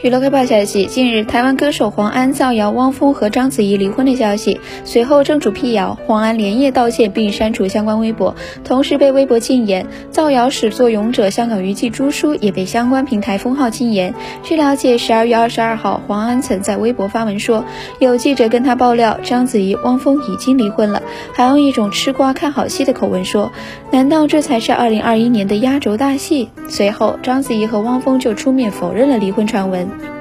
娱乐快报消息：近日，台湾歌手黄安造谣汪峰和章子怡离婚的消息，随后正主辟谣，黄安连夜道歉并删除相关微博，同时被微博禁言。造谣始作俑者香港娱记朱叔也被相关平台封号禁言。据了解，十二月二十二号，黄安曾在微博发文说，有记者跟他爆料，章子怡、汪峰已经离婚了，还用一种吃瓜看好戏的口吻说：“难道这才是二零二一年的压轴大戏？”随后，章子怡和汪峰就出面否认了离婚传闻。Amen.